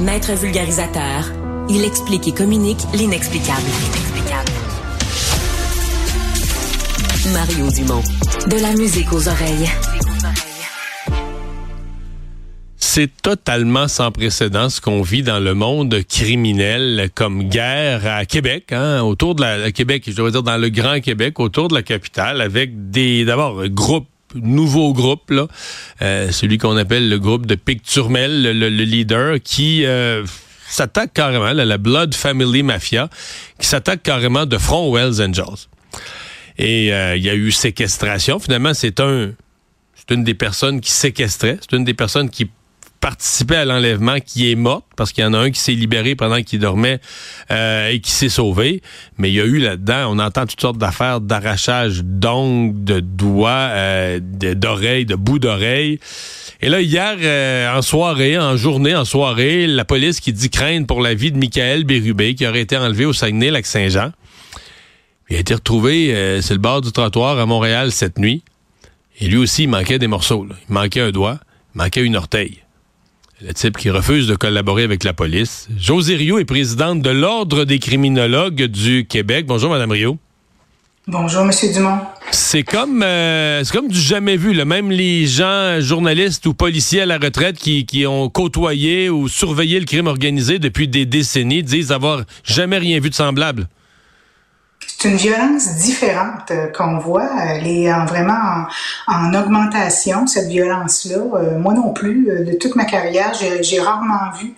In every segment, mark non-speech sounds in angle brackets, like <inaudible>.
Maître vulgarisateur, il explique et communique l'inexplicable. Mario Dumont. De la musique aux oreilles. C'est totalement sans précédent ce qu'on vit dans le monde criminel comme guerre à Québec, hein, autour de la Québec, je dois dire dans le Grand Québec, autour de la capitale, avec des d'abord groupes nouveau groupe, là, euh, celui qu'on appelle le groupe de Picturmel, le, le, leader, qui euh, s'attaque carrément, la Blood Family Mafia, qui s'attaque carrément de front aux Hells Angels. Et euh, il y a eu séquestration. Finalement, c'est un, c'est une des personnes qui séquestrait, c'est une des personnes qui participait à l'enlèvement qui est morte parce qu'il y en a un qui s'est libéré pendant qu'il dormait euh, et qui s'est sauvé. Mais il y a eu là-dedans, on entend toutes sortes d'affaires d'arrachage d'ongles, de doigts, euh, d'oreilles, de bouts d'oreilles. Et là, hier, euh, en soirée, en journée, en soirée, la police qui dit craindre pour la vie de Michael Bérubé, qui aurait été enlevé au Saguenay-Lac-Saint-Jean. Il a été retrouvé, euh, c'est le bord du trottoir à Montréal cette nuit. Et lui aussi, il manquait des morceaux. Il manquait un doigt, il manquait une orteille. Le type qui refuse de collaborer avec la police. José Rio est présidente de l'Ordre des criminologues du Québec. Bonjour, Madame Rio. Bonjour, Monsieur Dumont. C'est comme, euh, c'est comme du jamais vu. Là. Même les gens, journalistes ou policiers à la retraite qui, qui ont côtoyé ou surveillé le crime organisé depuis des décennies disent avoir jamais rien vu de semblable c'est une violence différente euh, qu'on voit. Elle est vraiment en, augmentation, cette violence-là. Euh, moi non plus, euh, de toute ma carrière, j'ai rarement vu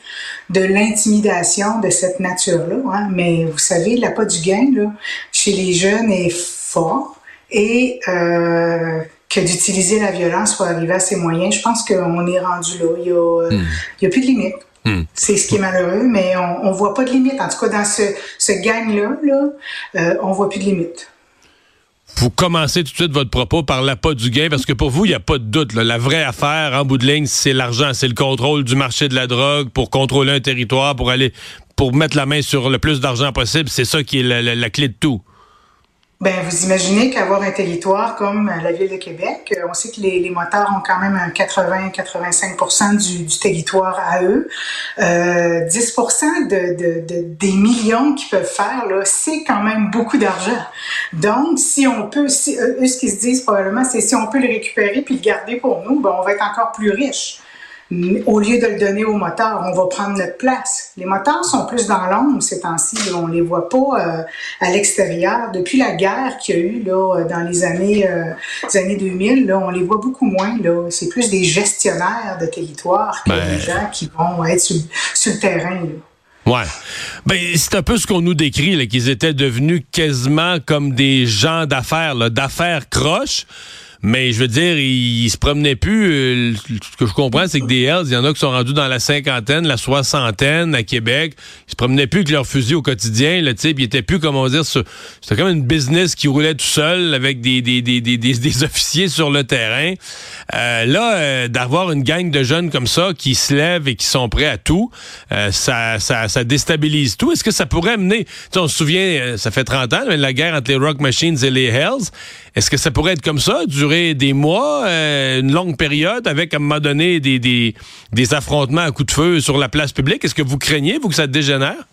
de l'intimidation de cette nature-là. Hein. Mais vous savez, l'appât du gain là, chez les jeunes est fort et que d'utiliser la violence pour arriver à ses moyens, je pense qu'on est rendu là. Il n'y a, hmm. a plus de limite. Hmm. C'est ce qui est malheureux, mais on, on voit pas de limite. En tout cas, dans ce, ce gang-là, là, euh, on voit plus de limite. Vous commencez tout de suite votre propos par l'appât du gain, parce que pour vous, il n'y a pas de doute. La vraie affaire, en bout de ligne, c'est l'argent, c'est le contrôle du marché de la drogue pour contrôler un territoire, pour aller, pour mettre la main sur le plus d'argent possible. C'est ça qui est la clé de tout. Ben, vous imaginez qu'avoir un territoire comme la ville de Québec, euh, on sait que les, les motards ont quand même un 80-85% du, du, territoire à eux. Euh, 10 de, de, de, des millions qu'ils peuvent faire, c'est quand même beaucoup d'argent. Donc, si on peut, eux, ce qu'ils se disent probablement, c'est si on peut le récupérer puis le garder pour nous, ben, on va être encore plus riche au lieu de le donner aux moteurs, on va prendre notre place. Les moteurs sont plus dans l'ombre ces temps-ci. On les voit pas euh, à l'extérieur. Depuis la guerre qu'il y a eu là, euh, dans les années, euh, années 2000, là, on les voit beaucoup moins. Là. C'est plus des gestionnaires de territoire que ben. des gens qui vont être sur, le terrain. Là. Ouais. Ben, c'est un peu ce qu'on nous décrit, qu'ils étaient devenus quasiment comme des gens d'affaires, d'affaires croches. Mais je veux dire, ils, se promenaient plus. Euh, ce que je comprends, c'est que des Hells, il y en a qui sont rendus dans la cinquantaine, la soixantaine à Québec. Ils se promenaient plus avec leur fusil au quotidien. Là, ils étaient plus, comment dire, c'était comme une business qui roulait tout seul avec des, des, des, des, des <laughs> officiers sur le terrain. Euh, là, euh, d'avoir une gang de jeunes comme ça qui se lèvent et qui sont prêts à tout, ça, ça, ça déstabilise tout. Est-ce que ça pourrait mener, on se souvient, ça fait 30 ans, la guerre entre les Rock Machines et les Hells. Est-ce que ça pourrait être comme ça, durer des mois, euh, une longue période, avec à un moment donné des, des, affrontements à coups de feu sur la place publique? Est-ce que vous craignez, vous, que ça dégénère?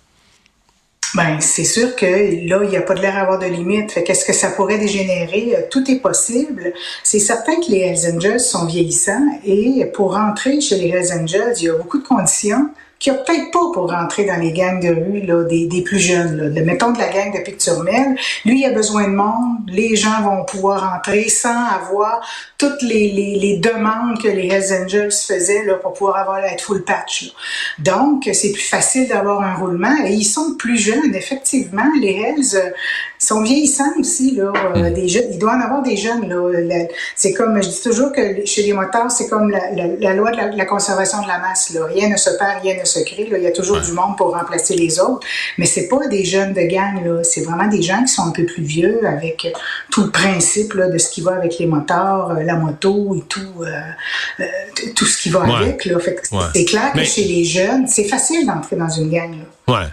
Ben, c'est sûr que là, il n'y a pas de l'air à avoir de limite. Qu'est-ce que ça pourrait dégénérer? Euh, tout est possible. C'est certain que les Hells Angels sont vieillissants et pour rentrer chez les Hells Angels, il y a beaucoup de conditions qui a peut-être pas pour rentrer dans les gangs de rue là, des, des plus jeunes. Là. Le, mettons de la gang de Picturmel, lui, il a besoin de monde. Les gens vont pouvoir entrer sans avoir toutes les, les, les demandes que les Hells Angels faisaient là, pour pouvoir avoir être full patch. Là. Donc, c'est plus facile d'avoir un roulement. Et ils sont plus jeunes, effectivement. Les Hells euh, sont vieillissants aussi. Là, euh, mm. des jeunes, il doit en avoir des jeunes. Là. C'est comme, je dis toujours que chez les motards, c'est comme la, la, la loi de la, la, conservation de la masse. Là. Rien ne se perd, rien ne se secret. Là. Il y a toujours du monde pour remplacer les autres. Mais c'est pas des jeunes de gang. Là. C'est vraiment des gens qui sont un peu plus vieux avec euh, tout le principe là, de ce qui va avec les moteurs, euh, la moto et tout, euh, tout ce qui va avec. Là. Fait c'est clair que chez les jeunes, c'est facile d'entrer dans une gang. Là. Ouais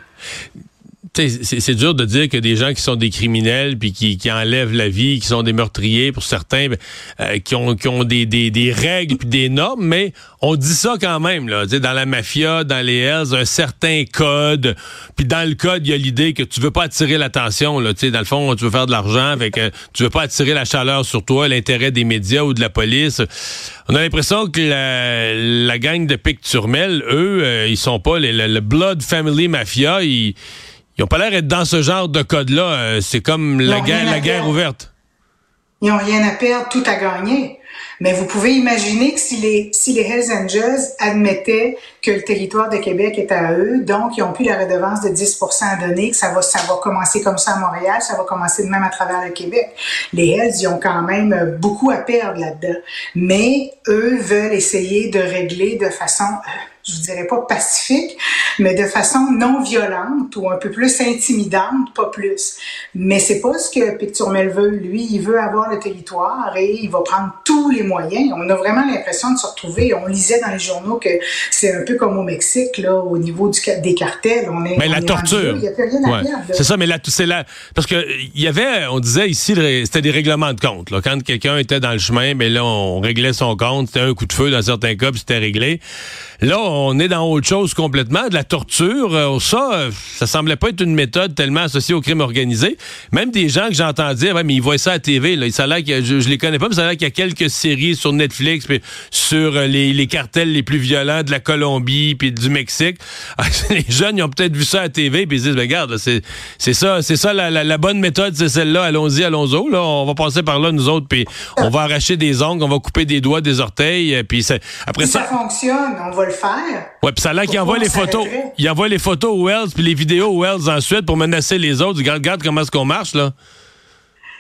c'est dur de dire que des gens qui sont des criminels puis qui, qui enlèvent la vie, qui sont des meurtriers pour certains, ben, euh, qui ont, qui ont des, des, des règles puis des normes, mais on dit ça quand même là, dans la mafia, dans les Hells, un certain code. Puis dans le code, il y a l'idée que tu veux pas attirer l'attention là, dans le fond, tu veux faire de l'argent, avec tu veux pas attirer la chaleur sur toi, l'intérêt des médias ou de la police. On a l'impression que la, la, gang de Picturmel, eux, euh, ils sont pas les, le, Blood Family Mafia, ils ils ont pas l'air d'être dans ce genre de code-là. Euh, c'est comme la guerre, la guerre ouverte. Ils n'ont rien à perdre, tout à gagner. Mais vous pouvez imaginer que si les, si les Hells Angels admettaient que le territoire de Québec est à eux, donc ils ont plus la redevance de 10 à donner, que ça va, ça va commencer comme ça à Montréal, ça va commencer de même à travers le Québec. Les Hells, ils ont quand même beaucoup à perdre là-dedans. Mais eux veulent essayer de régler de façon... Je vous dirais pas pacifique, mais de façon non violente ou un peu plus intimidante, pas plus. Mais c'est pas ce que Picturmel veut. Lui, il veut avoir le territoire et il va prendre tous les moyens. On a vraiment l'impression de se retrouver. On lisait dans les journaux que c'est un peu comme au Mexique, là, au niveau du, des cartels. On est, mais la torture. Il n'y a plus rien à perdre. C'est ça, mais là, c'est là. Parce que il y avait, on disait ici, c'était des règlements de compte. Là. Quand quelqu'un était dans le chemin, mais là, on réglait son compte. C'était un coup de feu dans certains cas, puis c'était réglé. Là, on est dans autre chose complètement, de la torture. Euh, ça, euh, ça semblait pas être une méthode tellement associée au crime organisé. Même des gens que j'entends dire, ouais, mais ils voient ça à TV. Là. Ça a je, je les connais pas, mais ça a l'air qu'il y a quelques séries sur Netflix puis sur euh, les, les, cartels les plus violents de la Colombie puis du Mexique. <laughs> les jeunes, ils ont peut-être vu ça à TV puis ils disent, ben, regarde, c'est, c'est ça, c'est ça la, la, bonne méthode, c'est celle-là. Allons-y, allons-y. Là, on va passer par là nous autres puis on va arracher des ongles, on va couper des doigts, des orteils. Puis après ça, ça fonctionne, on va le faire. Ouais, puis ça a l'air qu'il envoie les photos. Il envoie les photos aux Wells puis les vidéos aux Wells ensuite pour menacer les autres. Regarde, regarde comment est-ce qu'on marche, là.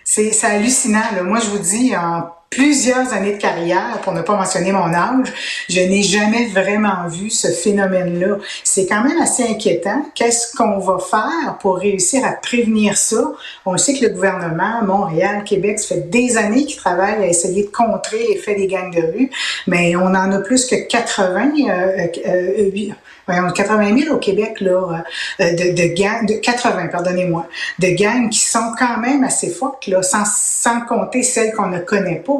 C'est hallucinant. Là. Moi, je vous dis, en plusieurs années de carrière, pour ne pas mentionner mon âge, je n'ai jamais vraiment vu ce phénomène-là. C'est quand même assez inquiétant. Qu'est-ce qu'on va faire pour réussir à prévenir ça? On sait que le gouvernement, Montréal, Québec, ça fait des années qu'ils travaillent à essayer de contrer l'effet des gangs de rue, mais on en a plus que 80, euh, euh, 80 000 au Québec là, euh, de, gangs, de 80, pardonnez-moi, de gangs qui sont quand même assez fortes, là, sans, sans compter celles qu'on ne connaît pas.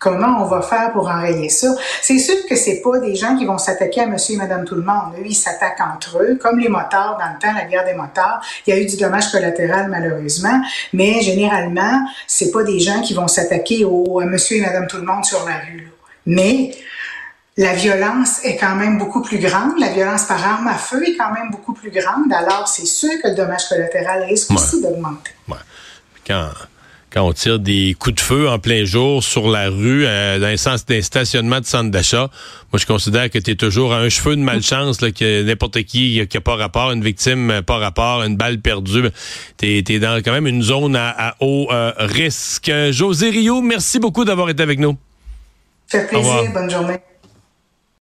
Comment on va faire pour enrayer ça? C'est sûr que c'est pas des gens qui vont s'attaquer à monsieur et madame tout le monde. Eux, ils s'attaquent entre eux, comme les motards dans le temps, la guerre des motards. Il y a eu du dommage collatéral, malheureusement. Mais généralement, c'est pas des gens qui vont s'attaquer au, à monsieur et madame tout le monde sur la rue. Là. Mais la violence est quand même beaucoup plus grande. La violence par arme à feu est quand même beaucoup plus grande. Alors, c'est sûr que le dommage collatéral risque aussi d'augmenter. Ouais. Quand, quand on tire des coups de feu en plein jour sur la rue, euh, dans un sens d'un stationnement de centre d'achat, moi, je considère que tu es toujours à un cheveu de malchance, là, que n'importe qui qui a pas rapport, une victime pas rapport, une balle perdue. Tu es, dans quand même une zone à, haut euh, risque. José Rio, merci beaucoup d'avoir été avec nous. Ça fait plaisir. Bonne journée.